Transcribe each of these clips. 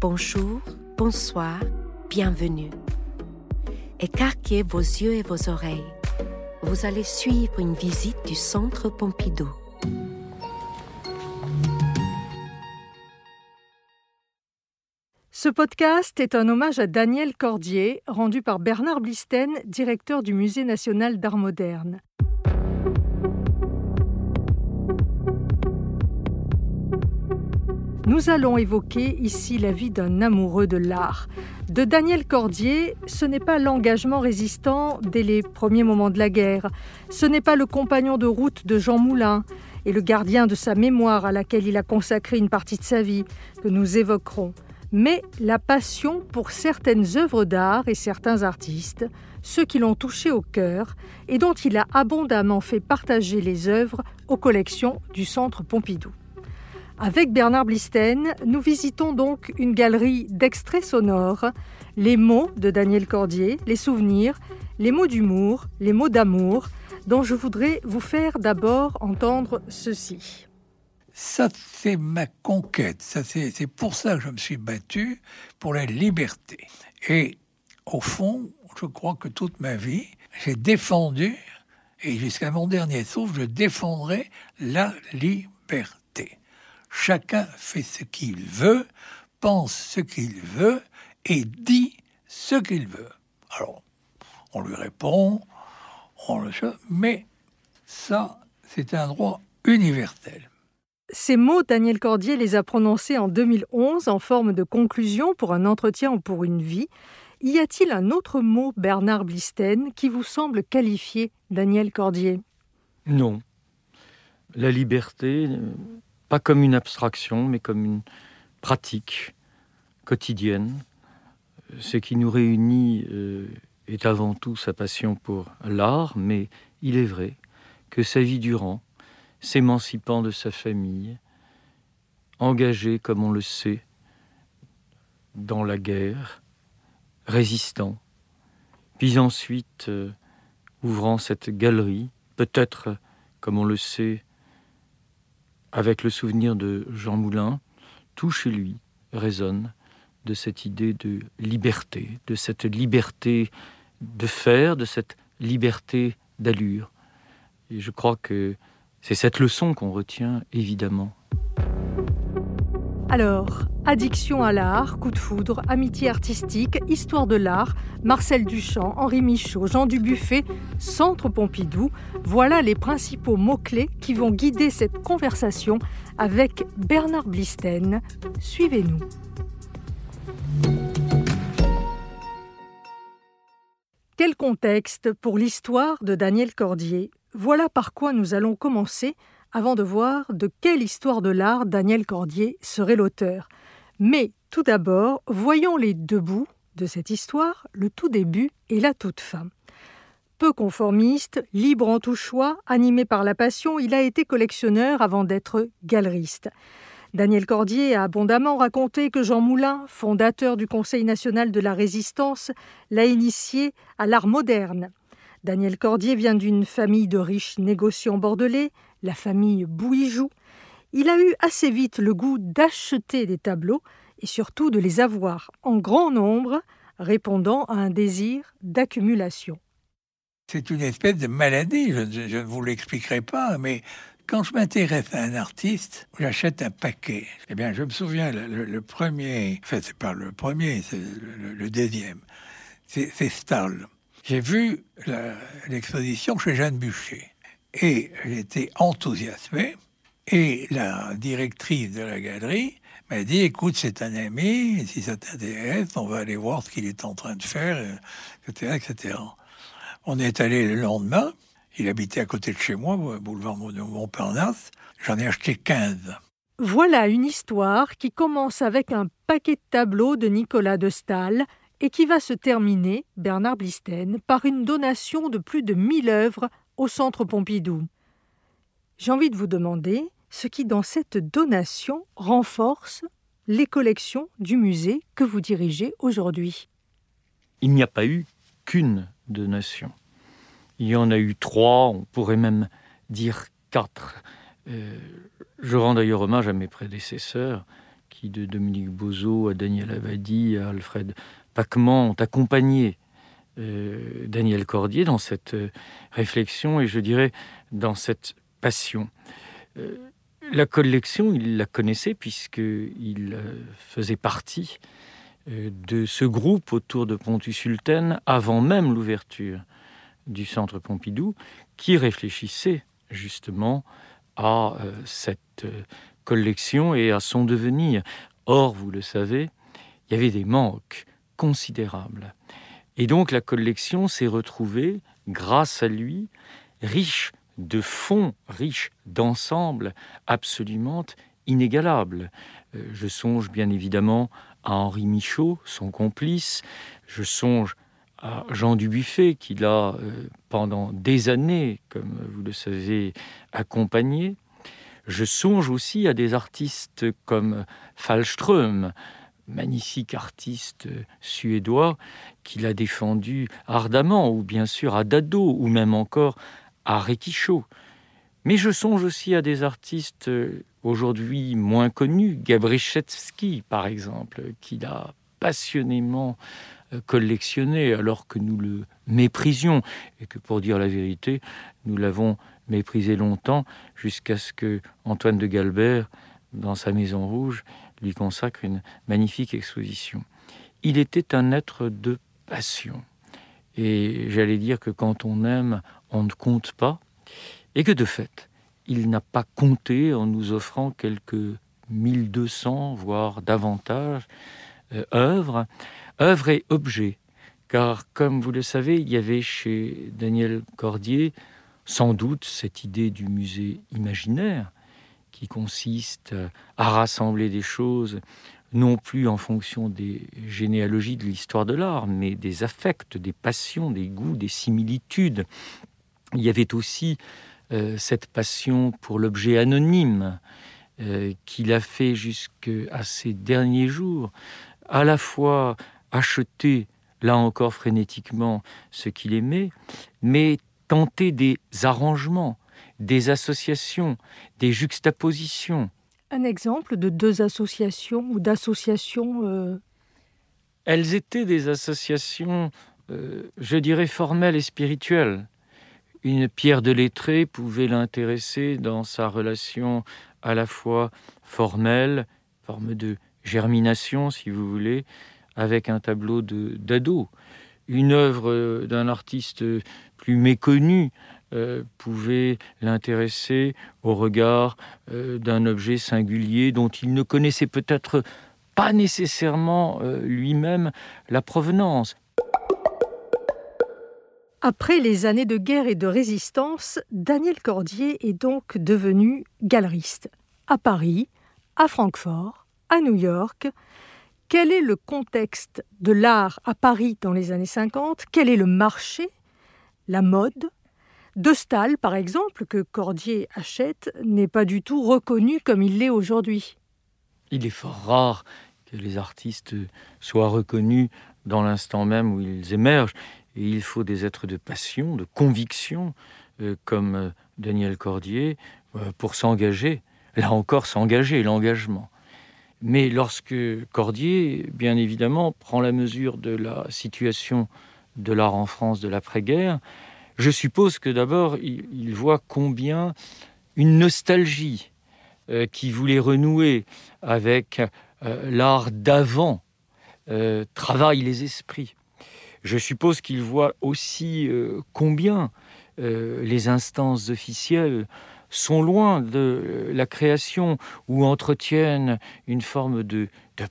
Bonjour, bonsoir, bienvenue. Écarquez vos yeux et vos oreilles. Vous allez suivre une visite du Centre Pompidou. Ce podcast est un hommage à Daniel Cordier, rendu par Bernard Blisten, directeur du Musée national d'art moderne. Nous allons évoquer ici la vie d'un amoureux de l'art. De Daniel Cordier, ce n'est pas l'engagement résistant dès les premiers moments de la guerre, ce n'est pas le compagnon de route de Jean Moulin et le gardien de sa mémoire à laquelle il a consacré une partie de sa vie que nous évoquerons, mais la passion pour certaines œuvres d'art et certains artistes, ceux qui l'ont touché au cœur et dont il a abondamment fait partager les œuvres aux collections du Centre Pompidou. Avec Bernard Blisten, nous visitons donc une galerie d'extraits sonores, les mots de Daniel Cordier, les souvenirs, les mots d'humour, les mots d'amour, dont je voudrais vous faire d'abord entendre ceci. Ça, c'est ma conquête. Ça, c'est pour ça que je me suis battu pour la liberté. Et au fond, je crois que toute ma vie, j'ai défendu, et jusqu'à mon dernier souffle, je défendrai la liberté. Chacun fait ce qu'il veut, pense ce qu'il veut et dit ce qu'il veut. Alors, on lui répond, on le sait, mais ça, c'est un droit universel. Ces mots, Daniel Cordier les a prononcés en 2011 en forme de conclusion pour un entretien ou pour une vie. Y a-t-il un autre mot, Bernard Blisten, qui vous semble qualifier Daniel Cordier? Non. La liberté, pas comme une abstraction, mais comme une pratique quotidienne. Ce qui nous réunit euh, est avant tout sa passion pour l'art, mais il est vrai que sa vie durant, s'émancipant de sa famille, engagé comme on le sait dans la guerre, résistant, puis ensuite euh, ouvrant cette galerie, peut-être, comme on le sait, avec le souvenir de Jean Moulin, tout chez lui résonne de cette idée de liberté, de cette liberté de faire, de cette liberté d'allure. Et je crois que c'est cette leçon qu'on retient évidemment. Alors, addiction à l'art, coup de foudre, amitié artistique, histoire de l'art, Marcel Duchamp, Henri Michaud, Jean Dubuffet, Centre Pompidou, voilà les principaux mots-clés qui vont guider cette conversation avec Bernard Blisten. Suivez-nous. Quel contexte pour l'histoire de Daniel Cordier? Voilà par quoi nous allons commencer avant de voir de quelle histoire de l'art Daniel Cordier serait l'auteur. Mais tout d'abord, voyons les deux bouts de cette histoire, le tout début et la toute fin. Peu conformiste, libre en tout choix, animé par la passion, il a été collectionneur avant d'être galeriste. Daniel Cordier a abondamment raconté que Jean Moulin, fondateur du Conseil national de la résistance, l'a initié à l'art moderne. Daniel Cordier vient d'une famille de riches négociants bordelais, la famille Bouijou, il a eu assez vite le goût d'acheter des tableaux et surtout de les avoir en grand nombre, répondant à un désir d'accumulation. C'est une espèce de maladie, je, ne vous l'expliquerai pas, mais quand je m'intéresse à un artiste, j'achète un paquet. Eh bien, je me souviens, le, premier, enfin, c'est pas le premier, c'est le, deuxième, c'est Stahl. J'ai vu l'exposition chez Jeanne Bûcher. Et j'étais enthousiasmé. Et la directrice de la galerie m'a dit, écoute, c'est un ami, si ça t'intéresse, on va aller voir ce qu'il est en train de faire, etc., etc. On est allé le lendemain, il habitait à côté de chez moi, boulevard Montparnasse, j'en ai acheté 15. Voilà une histoire qui commence avec un paquet de tableaux de Nicolas de Stahl et qui va se terminer, Bernard Blisten, par une donation de plus de 1000 œuvres au Centre Pompidou. J'ai envie de vous demander ce qui, dans cette donation, renforce les collections du musée que vous dirigez aujourd'hui. Il n'y a pas eu qu'une donation. Il y en a eu trois, on pourrait même dire quatre. Euh, je rends d'ailleurs hommage à mes prédécesseurs qui, de Dominique Bozo à Daniel Avadi à Alfred Pacman, ont accompagné euh, Daniel Cordier dans cette euh, réflexion et je dirais dans cette passion. Euh, la collection, il la connaissait puisqu'il faisait partie de ce groupe autour de Pontus Sultan avant même l'ouverture du centre Pompidou qui réfléchissait justement à cette collection et à son devenir. Or, vous le savez, il y avait des manques considérables. Et donc la collection s'est retrouvée, grâce à lui, riche de fonds, riche d'ensembles absolument inégalables. Euh, je songe bien évidemment à Henri Michaud, son complice. Je songe à Jean Dubuffet, qui l'a euh, pendant des années, comme vous le savez, accompagné. Je songe aussi à des artistes comme Fallström, magnifique artiste suédois qu'il a défendu ardemment, ou bien sûr à Dado, ou même encore à Rekicho. Mais je songe aussi à des artistes aujourd'hui moins connus, Gabrichevski par exemple, qu'il a passionnément euh, collectionné alors que nous le méprisions et que pour dire la vérité, nous l'avons méprisé longtemps jusqu'à ce que Antoine de Galbert, dans sa Maison Rouge, lui consacre une magnifique exposition. Il était un être de passion. Et j'allais dire que quand on aime, on ne compte pas. Et que de fait, il n'a pas compté en nous offrant quelques 1200, voire davantage, euh, œuvres, œuvres et objets. Car comme vous le savez, il y avait chez Daniel Cordier sans doute cette idée du musée imaginaire, qui consiste à rassembler des choses non plus en fonction des généalogies de l'histoire de l'art, mais des affects, des passions, des goûts, des similitudes. Il y avait aussi euh, cette passion pour l'objet anonyme euh, qu'il a fait jusqu'à ses derniers jours, à la fois acheter, là encore frénétiquement, ce qu'il aimait, mais tenter des arrangements, des associations, des juxtapositions. Un exemple de deux associations ou d'associations euh, Elles étaient des associations, euh, je dirais, formelles et spirituelles. Une pierre de lettré pouvait l'intéresser dans sa relation à la fois formelle, forme de germination, si vous voulez, avec un tableau d'ado. Une œuvre d'un artiste plus méconnu euh, pouvait l'intéresser au regard euh, d'un objet singulier dont il ne connaissait peut-être pas nécessairement euh, lui-même la provenance. Après les années de guerre et de résistance, Daniel Cordier est donc devenu galeriste. À Paris, à Francfort, à New York. Quel est le contexte de l'art à Paris dans les années 50 Quel est le marché? La mode? De Stahl, par exemple, que Cordier achète, n'est pas du tout reconnu comme il l'est aujourd'hui. Il est fort rare que les artistes soient reconnus dans l'instant même où ils émergent. Et il faut des êtres de passion, de conviction, euh, comme euh, Daniel Cordier, euh, pour s'engager. Là encore, s'engager, l'engagement. Mais lorsque Cordier, bien évidemment, prend la mesure de la situation de l'art en France de l'après-guerre, je suppose que d'abord, il, voit combien une nostalgie euh, qui voulait renouer avec euh, l'art d'avant euh, travaille les esprits. Je suppose qu'il voit aussi combien les instances officielles sont loin de la création ou entretiennent une forme de,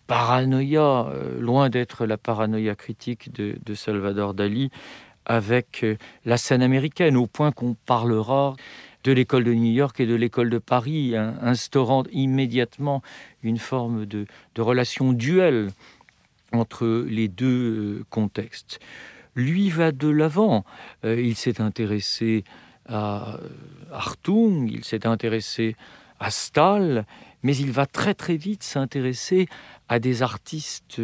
paranoïa, loin d'être la paranoïa critique de Salvador Dali, avec euh, la scène américaine, au point qu'on parlera de l'école de New York et de l'école de Paris, instaurant immédiatement une forme de, relation duel entre les deux euh, contextes. Lui va de l'avant. Euh, il s'est intéressé à Hartung, il s'est intéressé à Stahl, mais il va très très vite s'intéresser à des artistes,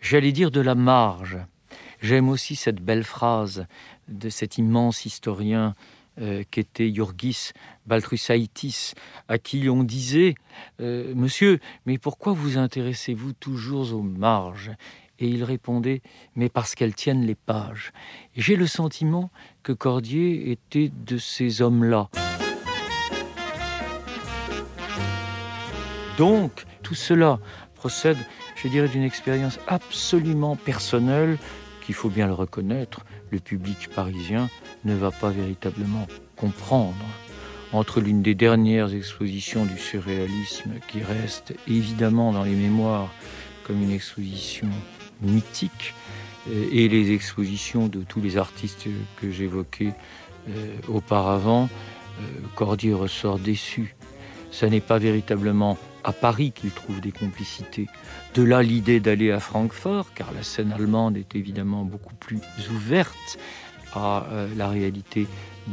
j'allais dire, de la marge. J'aime aussi cette belle phrase de cet immense historien euh, qu'était Yorgis Baltrusaitis, à qui on disait euh, Monsieur, mais pourquoi vous intéressez-vous toujours aux marges? Et il répondait Mais parce qu'elles tiennent les pages. J'ai le sentiment que Cordier était de ces hommes-là. Donc, tout cela procède, je dirais, d'une expérience absolument personnelle qu'il faut bien le reconnaître, le public parisien ne va pas véritablement comprendre. Entre l'une des dernières expositions du surréalisme qui reste évidemment dans les mémoires comme une exposition mythique euh, et les expositions de tous les artistes que j'évoquais euh, auparavant, euh, Cordier ressort déçu. Ce n'est pas véritablement à Paris qu'il trouve des complicités. De là l'idée d'aller à Francfort, car la scène allemande est évidemment beaucoup plus ouverte à euh, la réalité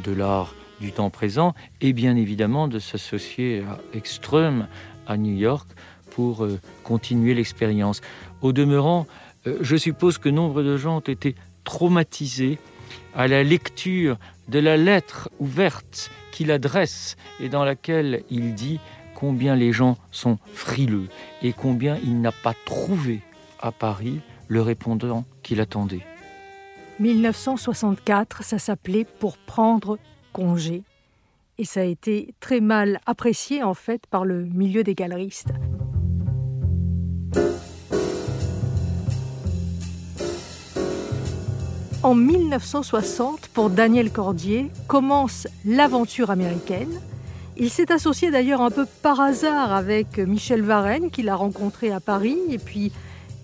de l'art du temps présent, et bien évidemment de s'associer à Ekström à New York pour euh, continuer l'expérience. Au demeurant, euh, je suppose que nombre de gens ont été traumatisés à la lecture de la lettre ouverte qu'il adresse et dans laquelle il dit combien les gens sont frileux et combien il n'a pas trouvé à Paris le répondant qu'il attendait. 1964, ça s'appelait Pour prendre congé. Et ça a été très mal apprécié en fait par le milieu des galeristes. En 1960, pour Daniel Cordier, commence l'aventure américaine il s'est associé d'ailleurs un peu par hasard avec Michel Varenne, qu'il a rencontré à Paris, et puis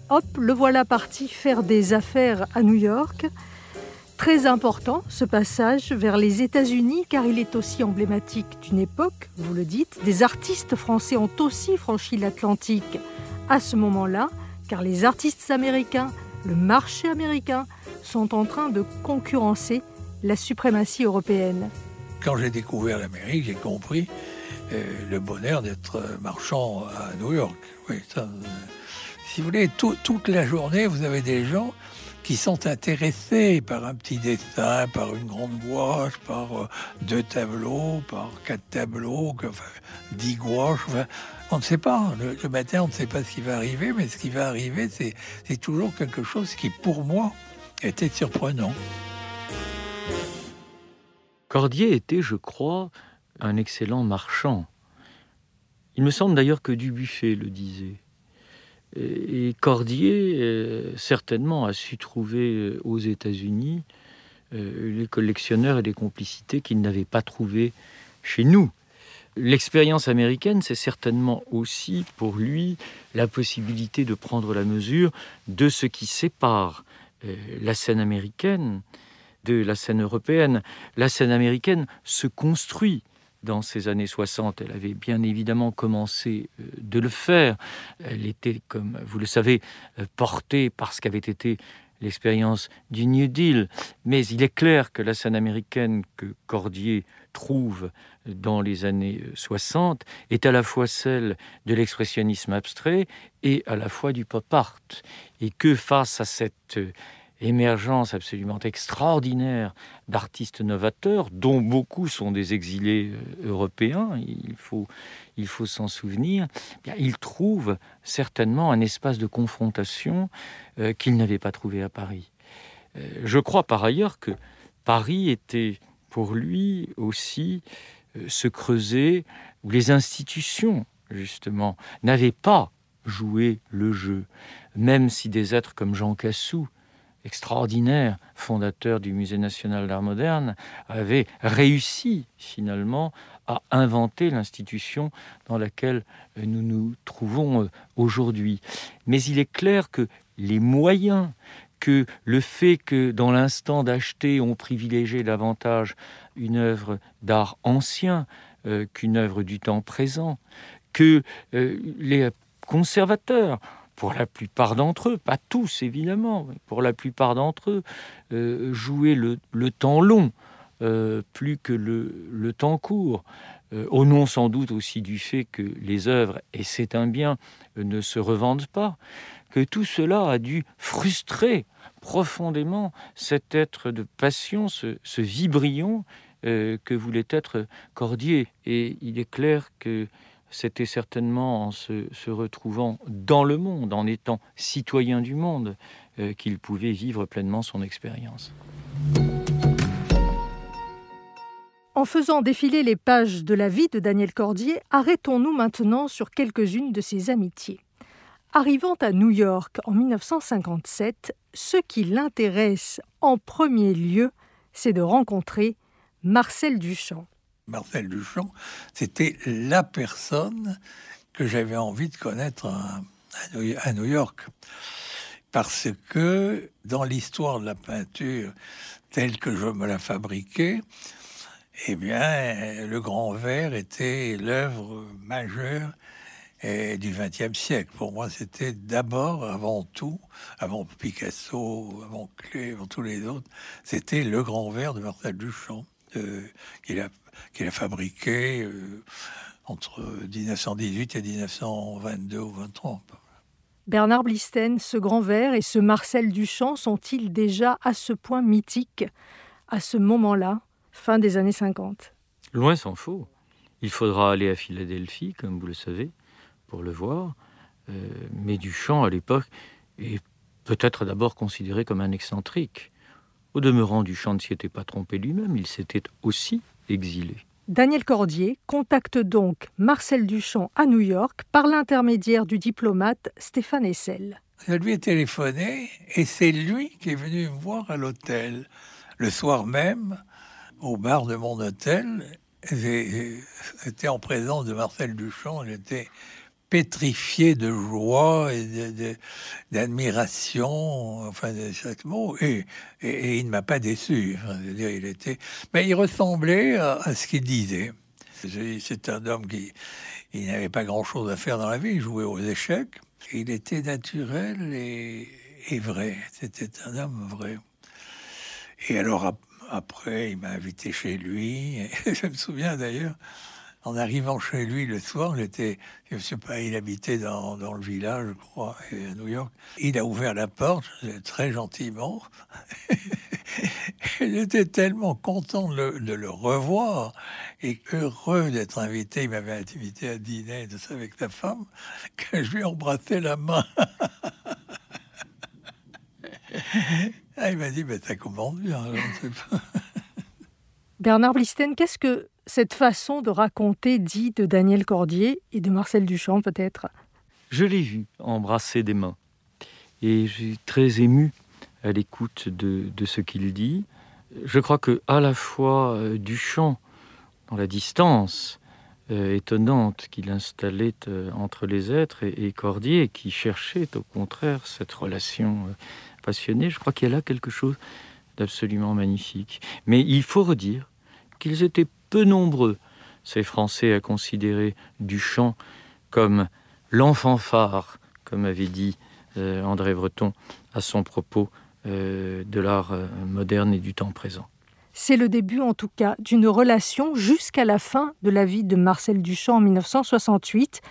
hop, le voilà parti faire des affaires à New York. Très important ce passage vers les États-Unis, car il est aussi emblématique d'une époque, vous le dites. Des artistes français ont aussi franchi l'Atlantique à ce moment-là, car les artistes américains, le marché américain, sont en train de concurrencer la suprématie européenne. Quand j'ai découvert l'Amérique, j'ai compris euh, le bonheur d'être marchand à New York. Euh, si vous voulez, toute la journée, vous avez des gens qui sont intéressés par un petit dessin, par une grande gouache, par euh, deux tableaux, par quatre tableaux, dix gouaches. on ne sait pas. Le, matin, on ne sait pas ce qui va arriver, mais ce qui va arriver, c'est toujours quelque chose qui, pour moi, était surprenant. Cordier était, je crois, un excellent marchand. Il me semble d'ailleurs que Dubuffet le disait. Et Cordier, euh, certainement, a su trouver euh, aux États-Unis euh, les collectionneurs et les complicités qu'il n'avait pas trouvées chez nous. L'expérience américaine, c'est certainement aussi pour lui la possibilité de prendre la mesure de ce qui sépare la scène américaine de la scène européenne. La scène américaine se construit dans ces années 60. Elle avait bien évidemment commencé euh, de le faire. Elle était, comme vous le savez, euh, portée par ce qu'avait été l'expérience du New Deal. Mais il est clair que la scène américaine que Cordier trouve dans les années 60 est à la fois celle de l'expressionnisme abstrait et à la fois du pop art. Et que face à cette émergence absolument extraordinaire d'artistes novateurs, dont beaucoup sont des exilés euh, européens, il faut, il s'en souvenir, eh il trouve certainement un espace de confrontation euh, qu'il n'avait pas trouvé à Paris. Euh, je crois par ailleurs que Paris était pour lui aussi se creuser où les institutions, justement, n'avaient pas joué le jeu, même si des êtres comme Jean Cassou, extraordinaire, fondateur du Musée national d'art moderne, avait réussi finalement à inventer l'institution dans laquelle nous nous trouvons euh, aujourd'hui. Mais il est clair que les moyens, que le fait que dans l'instant d'acheter, on privilégiait davantage une œuvre d'art ancien euh, qu'une œuvre du temps présent, que euh, les conservateurs pour la plupart d'entre eux, pas tous évidemment, mais pour la plupart d'entre eux, euh, jouer le, temps long euh, plus que le, temps court, euh, au nom sans doute aussi du fait que les œuvres, et c'est un bien, ne se revendent pas, que tout cela a dû frustrer profondément cet être de passion, ce, ce vibrion que voulait être Cordier. Et il est clair que c'était certainement en se, retrouvant dans le monde, en étant citoyen du monde, euh, qu'il pouvait vivre pleinement son expérience. En faisant défiler les pages de la vie de Daniel Cordier, arrêtons-nous maintenant sur quelques-unes de ses amitiés. Arrivant à New York en 1957, ce qui l'intéresse en premier lieu, c'est de rencontrer Marcel Duchamp. Marcel Duchamp, c'était la personne que j'avais envie de connaître à, New York. Parce que dans l'histoire de la peinture telle que je me la fabriquais, eh bien, le grand verre était l'œuvre majeure du XXe siècle. Pour moi, c'était d'abord, avant tout, avant Picasso, avant Klee, avant tous les autres, c'était le grand verre de Marcel Duchamp, qu'il a qu'il a fabriqué euh, entre 1918 et 1922 ou 23. Bernard Blisten, ce grand verre et ce Marcel Duchamp sont-ils déjà à ce point mythiques à ce moment-là, fin des années 50 Loin s'en faut. Il faudra aller à Philadelphie, comme vous le savez, pour le voir. Euh, mais Duchamp, à l'époque, est peut-être d'abord considéré comme un excentrique. Au demeurant, Duchamp ne s'y était pas trompé lui-même, il s'était aussi Daniel Cordier contacte donc Marcel Duchamp à New York par l'intermédiaire du diplomate Stéphane Essel. Je lui ai téléphoné et c'est lui qui est venu me voir à l'hôtel. Le soir même, au bar de mon hôtel, j'étais en présence de Marcel Duchamp, j'étais pétrifié de joie et d'admiration, enfin de chaque mot, et, et, il ne m'a pas déçu. il était, mais il ressemblait à, ce qu'il disait. C'est un homme qui il n'avait pas grand-chose à faire dans la vie, il jouait aux échecs. Il était naturel et, et vrai. C'était un homme vrai. Et alors après, il m'a invité chez lui. je me souviens d'ailleurs, en arrivant chez lui le soir, j'étais, je sais pas, il habitait dans, le village, je crois, à New York. Il a ouvert la porte très gentiment. J'étais tellement content de le, revoir et heureux d'être invité. Il m'avait invité à dîner de ça avec ta femme que je lui ai embrassé la main. ah, il m'a dit, ben, ça commence bien. Bernard Blisten, qu'est-ce que cette façon de raconter dit de Daniel Cordier et de Marcel Duchamp peut-être? Je l'ai vu embrasser des mains et je suis très ému à l'écoute de, ce qu'il dit. Je crois que à la fois euh, Duchamp, dans la distance euh, étonnante qu'il installait euh, entre les êtres, et, Cordier, qui cherchait au contraire cette relation passionnée, je crois qu'il y a là quelque chose d'absolument magnifique. Mais il faut redire qu'ils étaient peu nombreux, ces Français, à considérer Duchamp comme l'enfant phare, comme avait dit euh, André Breton à son propos euh, de l'art euh, moderne et du temps présent. C'est le début, en tout cas, d'une relation jusqu'à la fin de la vie de Marcel Duchamp en 1968.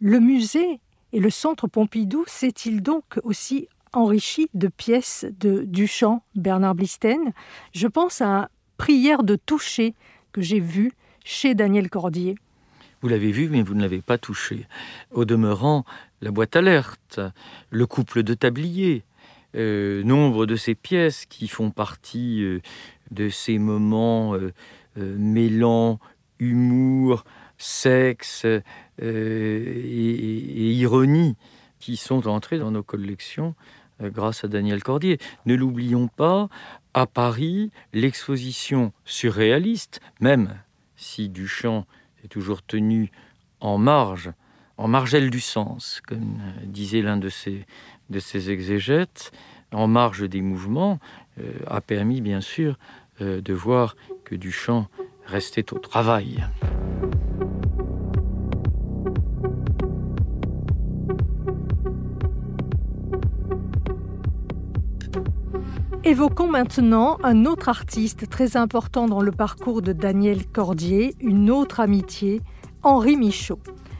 Le musée et le centre Pompidou s'est-il donc aussi enrichi de pièces de Duchamp, Bernard Blisten? Je pense à Prière de toucher j'ai vu chez Daniel Cordier. Vous l'avez vu, mais vous ne l'avez pas touché. Au demeurant, la boîte alerte, le couple de tabliers, euh, nombre de ces pièces qui font partie euh, de ces moments euh, mêlant humour, sexe et, ironie qui sont entrés dans nos collections grâce à Daniel Cordier. Ne l'oublions pas, à Paris, l'exposition surréaliste, même si Duchamp est toujours tenu en marge, en margelle du sens, comme disait l'un de ses, exégètes, en marge des mouvements, euh, a permis bien sûr euh, de voir que Duchamp restait au travail. Évoquons maintenant un autre artiste très important dans le parcours de Daniel Cordier, une autre amitié, Henri Michaud.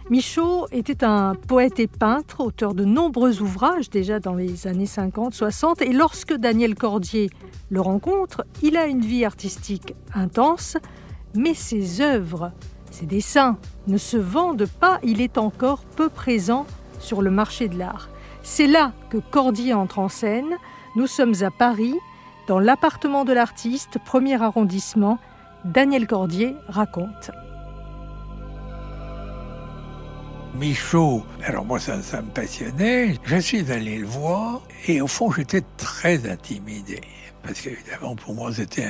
Michaud était un poète et peintre, auteur de nombreux ouvrages déjà dans les années 50-60, et lorsque Daniel Cordier le rencontre, il a une vie artistique intense, mais ses œuvres, ses dessins ne se vendent pas, il est encore peu présent sur le marché de l'art. C'est là que Cordier entre en scène. Nous sommes à Paris, dans l'appartement de l'artiste, premier arrondissement. Daniel Cordier raconte. Michaud, alors moi ça, me passionnait, je suis allé le voir et au fond j'étais très intimidé parce qu'évidemment pour moi c'était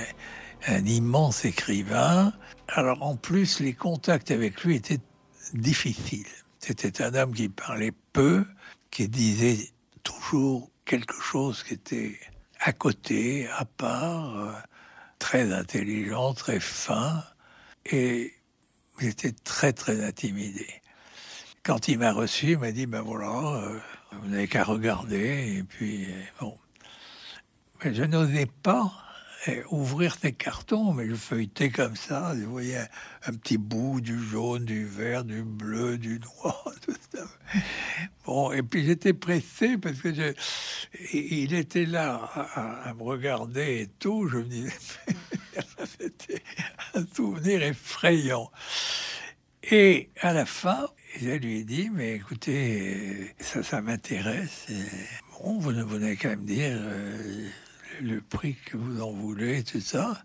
un, immense écrivain. Alors en plus les contacts avec lui étaient difficiles. C'était un homme qui parlait peu, qui disait toujours quelque chose qui était à côté, à part, euh, très intelligent, très fin, et j'étais très très intimidé. Quand il m'a reçu, il m'a dit, ben voilà, euh, vous n'avez qu'à regarder, et puis euh, bon. Mais je n'osais pas ouvrir ces cartons, mais je feuilletais comme ça, je voyais un, petit bout du jaune, du vert, du bleu, du noir, tout ça. Bon, et puis j'étais pressé parce que je, il était là à, me regarder et tout, je me disais, c'était un souvenir effrayant. Et à la fin, je lui ai dit, mais écoutez, ça, ça m'intéresse. Bon, vous, vous n'avez qu'à me dire euh, le prix que vous en voulez, tout ça.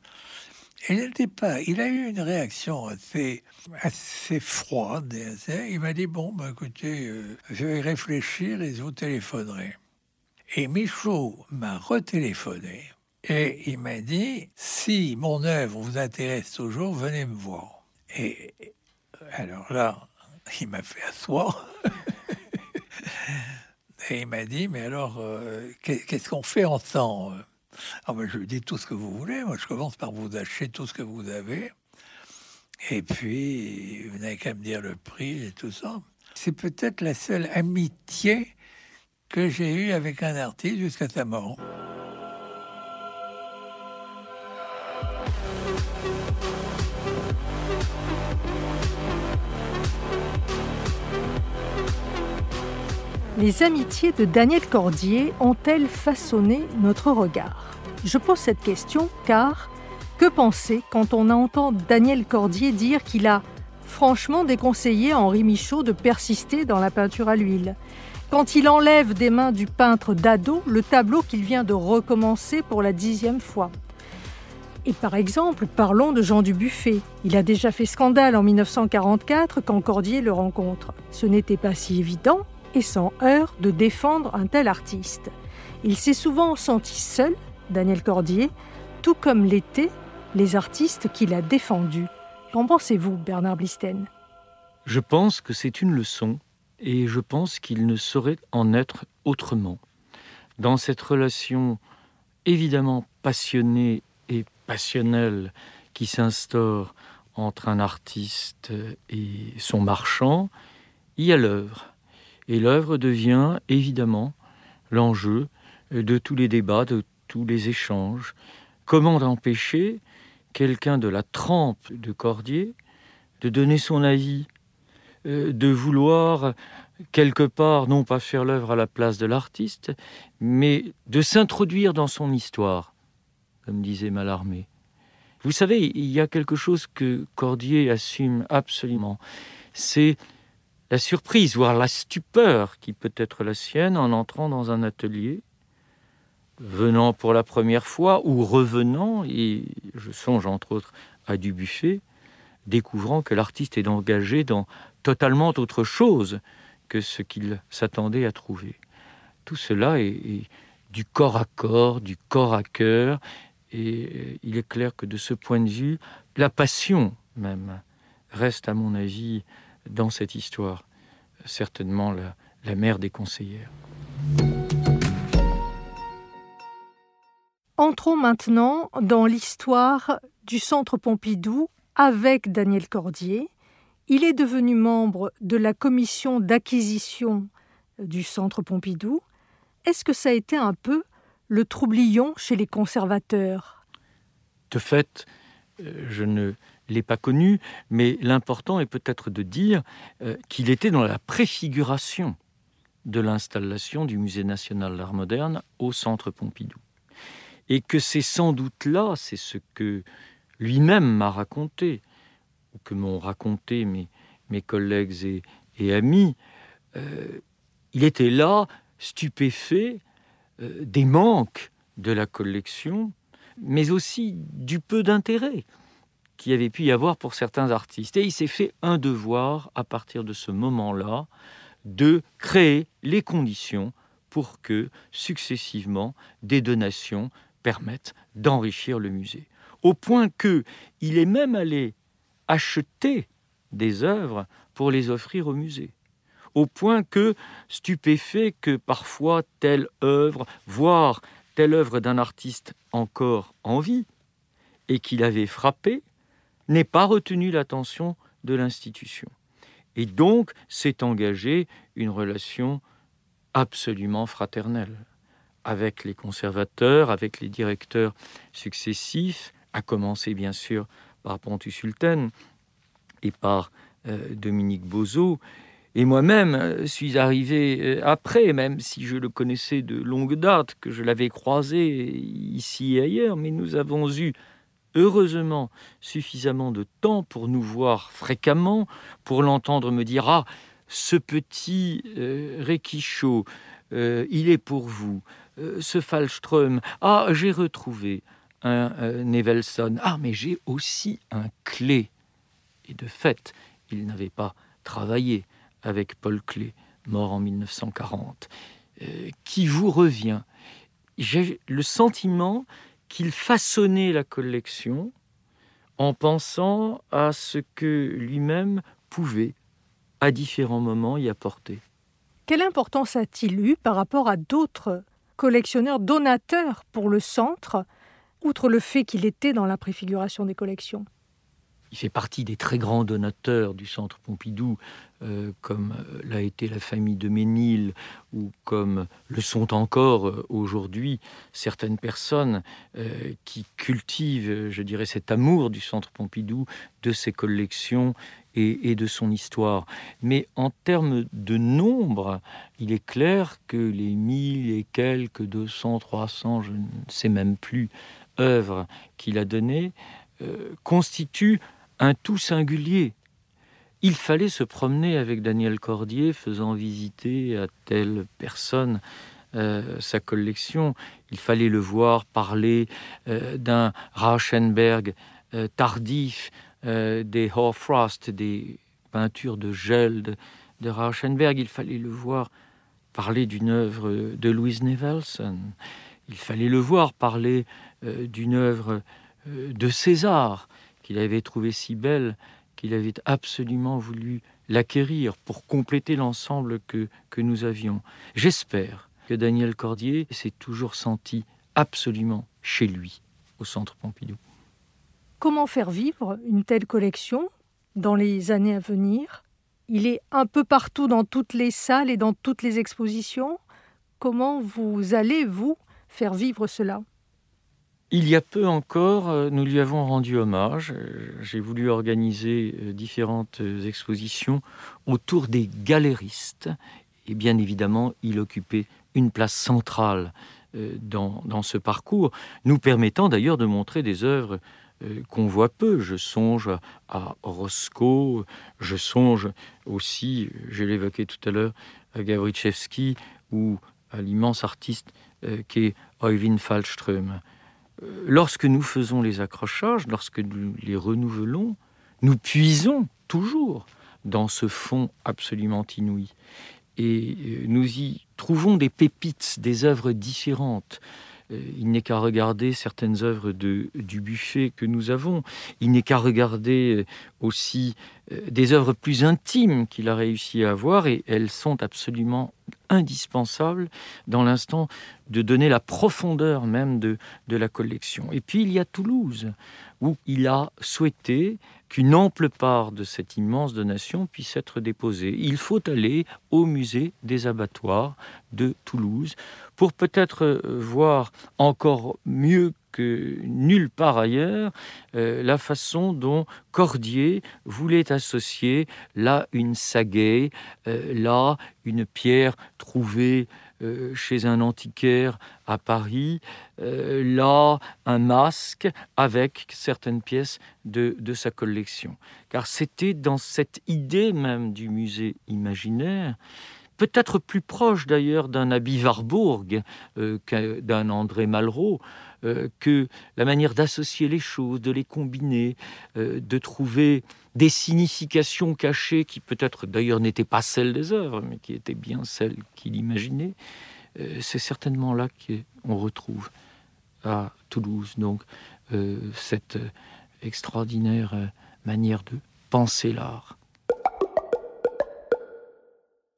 Il n'était pas. Il a eu une réaction assez, assez froide. il m'a dit bon, bah, écoutez, euh, je vais réfléchir et je vous téléphonerai. Et Michaud m'a retéléphoné et il m'a dit si mon œuvre vous intéresse toujours, venez me voir. Et alors là, il m'a fait asseoir. Et il m'a dit, mais alors, euh, qu'est-ce qu'on fait ensemble? Ah Je lui dis tout ce que vous voulez. Moi, je commence par vous acheter tout ce que vous avez. Et puis, vous n'avez qu'à me dire le prix et tout ça. C'est peut-être la seule amitié que j'ai eue avec un artiste jusqu'à sa mort. Les amitiés de Daniel Cordier ont-elles façonné notre regard? Je pose cette question car que penser quand on entend Daniel Cordier dire qu'il a franchement déconseillé Henri Michaud de persister dans la peinture à l'huile? Quand il enlève des mains du peintre Dado le tableau qu'il vient de recommencer pour la dixième fois. Et par exemple, parlons de Jean Dubuffet. Il a déjà fait scandale en 1944 quand Cordier le rencontre. Ce n'était pas si évident et sans heurts de défendre un tel artiste. Il s'est souvent senti seul, Daniel Cordier, tout comme l'étaient les artistes qu'il a défendus. Qu'en pensez-vous, Bernard Blisten? Je pense que c'est une leçon et je pense qu'il ne saurait en être autrement. Dans cette relation évidemment passionnée et passionnelle qui s'instaure entre un artiste et son marchand, il y a l'œuvre. Et l'œuvre devient évidemment l'enjeu de tous les débats, de tous les échanges. Comment empêcher quelqu'un de la trempe de Cordier de donner son avis, euh, de vouloir quelque part non pas faire l'œuvre à la place de l'artiste, mais de s'introduire dans son histoire, comme disait Mallarmé. Vous savez, il y a quelque chose que Cordier assume absolument, c'est la surprise, voire la stupeur qui peut être la sienne en entrant dans un atelier, venant pour la première fois ou revenant, et je songe entre autres à Dubuffet, découvrant que l'artiste est engagé dans totalement autre chose que ce qu'il s'attendait à trouver. Tout cela est, du corps à corps, du corps à cœur, et il est clair que de ce point de vue, la passion même reste, à mon avis, dans cette histoire, certainement la, la mère des conseillères. Entrons maintenant dans l'histoire du Centre Pompidou avec Daniel Cordier. Il est devenu membre de la commission d'acquisition du Centre Pompidou. Est-ce que ça a été un peu le troublion chez les conservateurs? De fait, euh, je ne l'ai pas connu, mais l'important est peut-être de dire euh, qu'il était dans la préfiguration de l'installation du Musée national d'art moderne au Centre Pompidou. Et que c'est sans doute là, c'est ce que lui-même m'a raconté, ou que m'ont raconté mes, mes collègues et, amis, euh, il était là, stupéfait euh, des manques de la collection, mais aussi du peu d'intérêt qu'il avait pu y avoir pour certains artistes. Et il s'est fait un devoir, à partir de ce moment-là, de créer les conditions pour que, successivement, des donations permettent d'enrichir le musée. Au point que il est même allé acheter des œuvres pour les offrir au musée. Au point que, stupéfait que parfois telle œuvre, voire telle œuvre d'un artiste encore en vie, et qu'il avait frappé, n'ait pas retenu l'attention de l'institution. Et donc s'est engagée une relation absolument fraternelle avec les conservateurs, avec les directeurs successifs, à commencer bien sûr par Pontus Sultan et par euh, Dominique Bozo. Et moi-même euh, suis arrivé euh, après, même si je le connaissais de longue date, que je l'avais croisé ici et ailleurs, mais nous avons eu heureusement suffisamment de temps pour nous voir fréquemment, pour l'entendre me dire Ah, ce petit euh, il est pour vous. ce Falström, ah, j'ai retrouvé un Nevelson. Ah, mais j'ai aussi un clé. Et de fait, il n'avait pas travaillé avec Paul Clé, mort en 1940, euh, qui vous revient? J'ai le sentiment qu'il façonnait la collection en pensant à ce que lui-même pouvait, à différents moments, y apporter. Quelle importance a-t-il eu par rapport à d'autres collectionneurs donateurs pour le centre, outre le fait qu'il était dans la préfiguration des collections? Il fait partie des très grands donateurs du Centre Pompidou, euh, comme euh, l'a été la famille de Ménil, ou comme le sont encore euh, aujourd'hui certaines personnes qui cultivent, je dirais, cet amour du Centre Pompidou, de ses collections et, de son histoire. Mais en termes de nombre, il est clair que les mille et quelques 200, 300, je ne sais même plus, œuvres qu'il a données, constituent un tout singulier. Il fallait se promener avec Daniel Cordier, faisant visiter à telle personne euh, sa collection. Il fallait le voir parler euh, d'un Rauschenberg euh, tardif, des Hoarfrost, des peintures de gel de, de, Rauschenberg. Il fallait le voir parler d'une œuvre de Louise Nevelson. Il fallait le voir parler d'une œuvre de César qu'il avait trouvé si belle qu'il avait absolument voulu l'acquérir pour compléter l'ensemble que, que nous avions. J'espère que Daniel Cordier s'est toujours senti absolument chez lui au Centre Pompidou. Comment faire vivre une telle collection dans les années à venir? Il est un peu partout dans toutes les salles et dans toutes les expositions. Comment vous allez, vous, faire vivre cela? Il y a peu encore, euh, nous lui avons rendu hommage. Euh, j'ai voulu organiser euh, différentes expositions autour des galéristes. Et bien évidemment, il occupait une place centrale dans, ce parcours, nous permettant d'ailleurs de montrer des œuvres qu'on voit peu. Je songe à Roscoe, je songe aussi, je l'évoquais tout à l'heure, à Gawritschewski ou à l'immense artiste qu'est Oyvind Falström lorsque nous faisons les accrochages, lorsque nous les renouvelons, nous puisons toujours dans ce fond absolument inouï. Et euh, nous y trouvons des pépites, des œuvres différentes. Euh, il n'est qu'à regarder certaines œuvres de, du buffet que nous avons. Il n'est qu'à regarder euh, aussi des œuvres plus intimes qu'il a réussi à avoir et elles sont absolument indispensables dans l'instant de donner la profondeur même de, de la collection. Et puis il y a Toulouse, où il a souhaité qu'une ample part de cette immense donation puisse être déposée. Il faut aller au musée des abattoirs de Toulouse pour peut-être euh, voir encore mieux que nulle part ailleurs euh, la façon dont Cordier voulait associer là une sagaie, euh, là une pierre trouvée euh, chez un antiquaire à Paris, là un masque avec certaines pièces de, de sa collection. Car c'était dans cette idée même du musée imaginaire peut-être plus proche d'ailleurs d'un Abby Warburg euh, d'un André Malraux, euh, que la manière d'associer les choses, de les combiner, euh, de trouver des significations cachées qui peut-être d'ailleurs n'étaient pas celles des œuvres, mais qui étaient bien celles qu'il imaginait. C'est certainement là qu'on retrouve à Toulouse donc cette extraordinaire manière de penser l'art.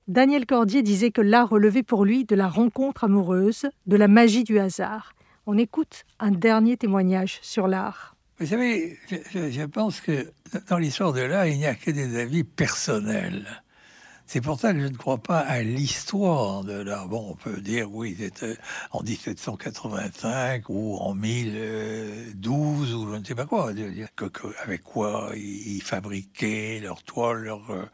Daniel Cordier disait que l'art relevait pour lui de la rencontre amoureuse, de la magie du hasard. On écoute un dernier témoignage sur l'art. Vous savez, je, pense que dans l'histoire de l'art, il n'y a que des avis personnels. C'est pour ça que je ne crois pas à l'histoire de l'art. Bon, on peut dire, oui, c'était en 1785 ou en 1012 ou je ne sais pas quoi. avec quoi ils fabriquaient leurs toiles, leurs, euh,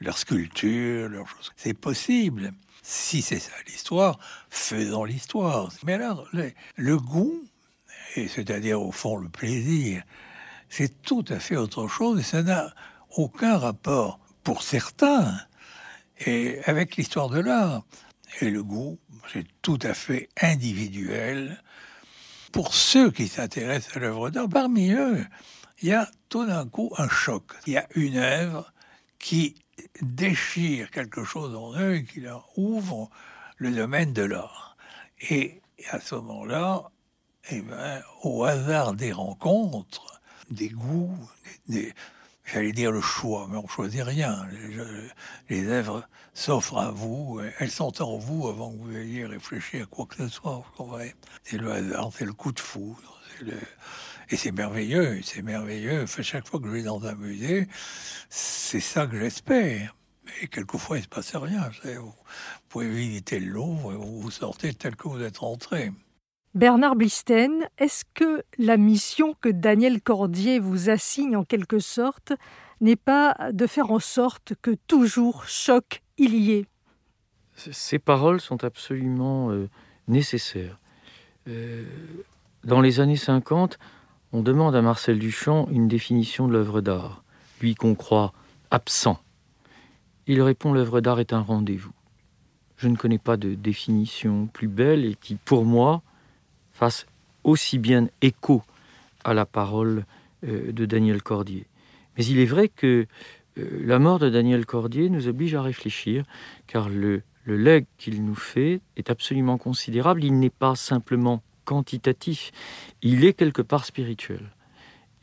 leurs sculptures, leurs choses. C'est possible. Si c'est ça l'histoire, faisons l'histoire. Mais alors, le, goût, c'est-à-dire au fond le plaisir, c'est tout à fait autre chose et ça n'a aucun rapport, pour certains, et avec l'histoire de l'art. Et le goût, c'est tout à fait individuel. Pour ceux qui s'intéressent à l'œuvre d'art, parmi eux, il y a tout d'un coup un choc. Il y a une œuvre qui déchire quelque chose en eux et qui leur ouvre le domaine de l'art. Et à ce moment-là, eh ben, au hasard des rencontres, des goûts, j'allais dire le choix, mais on choisit rien. Les, œuvres s'offrent à vous, elles sont en vous avant que vous ayez réfléchi à quoi que ce soit. C'est le hasard, c'est le coup de foudre. Et c'est merveilleux, c'est merveilleux. chaque fois que je vais dans un musée, c'est ça que j'espère. Mais quelquefois, il ne se passe rien. Vous pouvez visiter le Louvre et vous sortez tel que vous êtes rentré. Bernard Blisten, est-ce que la mission que Daniel Cordier vous assigne en quelque sorte n'est pas de faire en sorte que toujours choc il y ait? Ces paroles sont absolument euh, nécessaires. Euh, dans les années 50, on demande à Marcel Duchamp une définition de l'œuvre d'art, lui qu'on croit absent. Il répond l'œuvre d'art est un rendez-vous. Je ne connais pas de définition plus belle et qui, pour moi, fasse aussi bien écho à la parole euh, de Daniel Cordier. Mais il est vrai que euh, la mort de Daniel Cordier nous oblige à réfléchir, car le, le legs qu'il nous fait est absolument considérable. Il n'est pas simplement quantitatif, il est quelque part spirituel.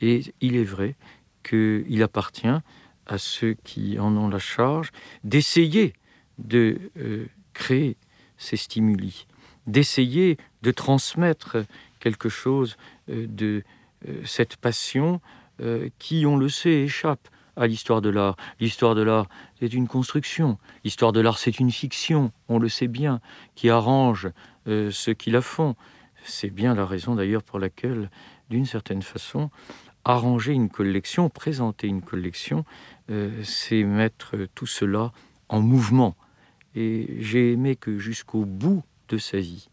Et il est vrai qu'il appartient à ceux qui en ont la charge d'essayer de euh, créer ces stimuli, d'essayer de transmettre quelque chose euh, de euh, cette passion qui, on le sait, échappe à l'histoire de l'art. L'histoire de l'art, c'est une construction. L'histoire de l'art, c'est une fiction, on le sait bien, qui arrange ceux qui la font. C'est bien la raison d'ailleurs pour laquelle, d'une certaine façon, arranger une collection, présenter une collection, c'est mettre tout cela en mouvement. Et j'ai aimé que jusqu'au bout de sa vie,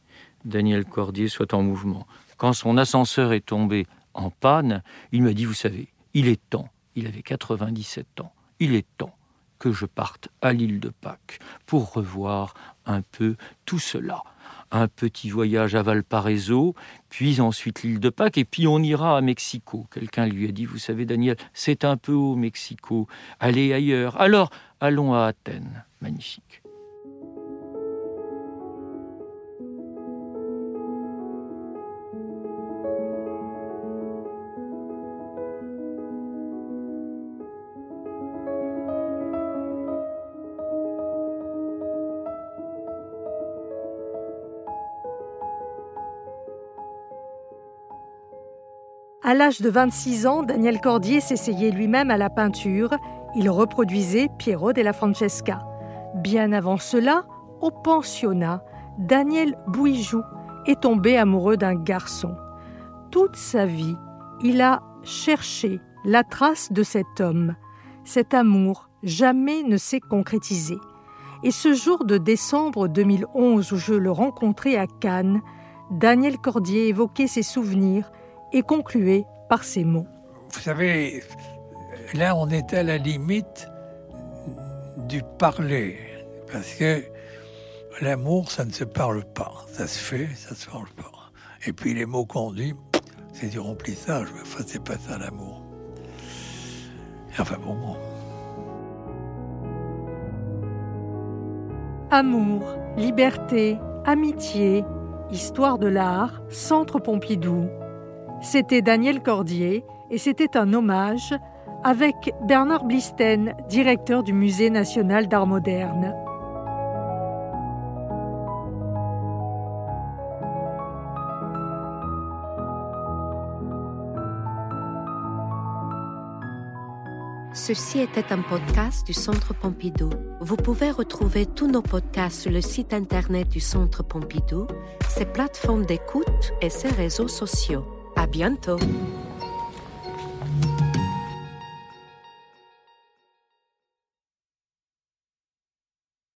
Daniel Cordier soit en mouvement. Quand son ascenseur est tombé en panne, il m'a dit, vous savez, il est temps, il avait 97 ans, il est temps que je parte à l'île de Pâques pour revoir un peu tout cela. Un petit voyage à Valparaiso, puis ensuite l'île de Pâques, et puis on ira à Mexico. Quelqu'un lui a dit, vous savez Daniel, c'est un peu haut Mexico, allez ailleurs. Alors, allons à Athènes. Magnifique. L'âge de 26 ans, Daniel Cordier s'essayait lui-même à la peinture. Il reproduisait Piero della Francesca. Bien avant cela, au pensionnat, Daniel Bouijou est tombé amoureux d'un garçon. toute sa vie, il a cherché la trace de cet homme. Cet amour jamais ne s'est concrétisé. Et ce jour de décembre 2011 où je le rencontrais à Cannes, Daniel Cordier évoquait ses souvenirs et concluait par ces mots. Vous savez, là on est à la limite du parler, parce que l'amour, ça ne se parle pas, ça se fait, ça se parle pas. Et puis les mots qu'on dit, c'est du remplissage, enfin c'est pas ça l'amour. Enfin bon. Amour, liberté, amitié, histoire de l'art, Centre Pompidou. C'était Daniel Cordier et c'était un hommage avec Bernard Blisten, directeur du Musée national d'art moderne. Ceci était un podcast du Centre Pompidou. Vous pouvez retrouver tous nos podcasts sur le site internet du Centre Pompidou, ses plateformes d'écoute et ses réseaux sociaux. À bientôt.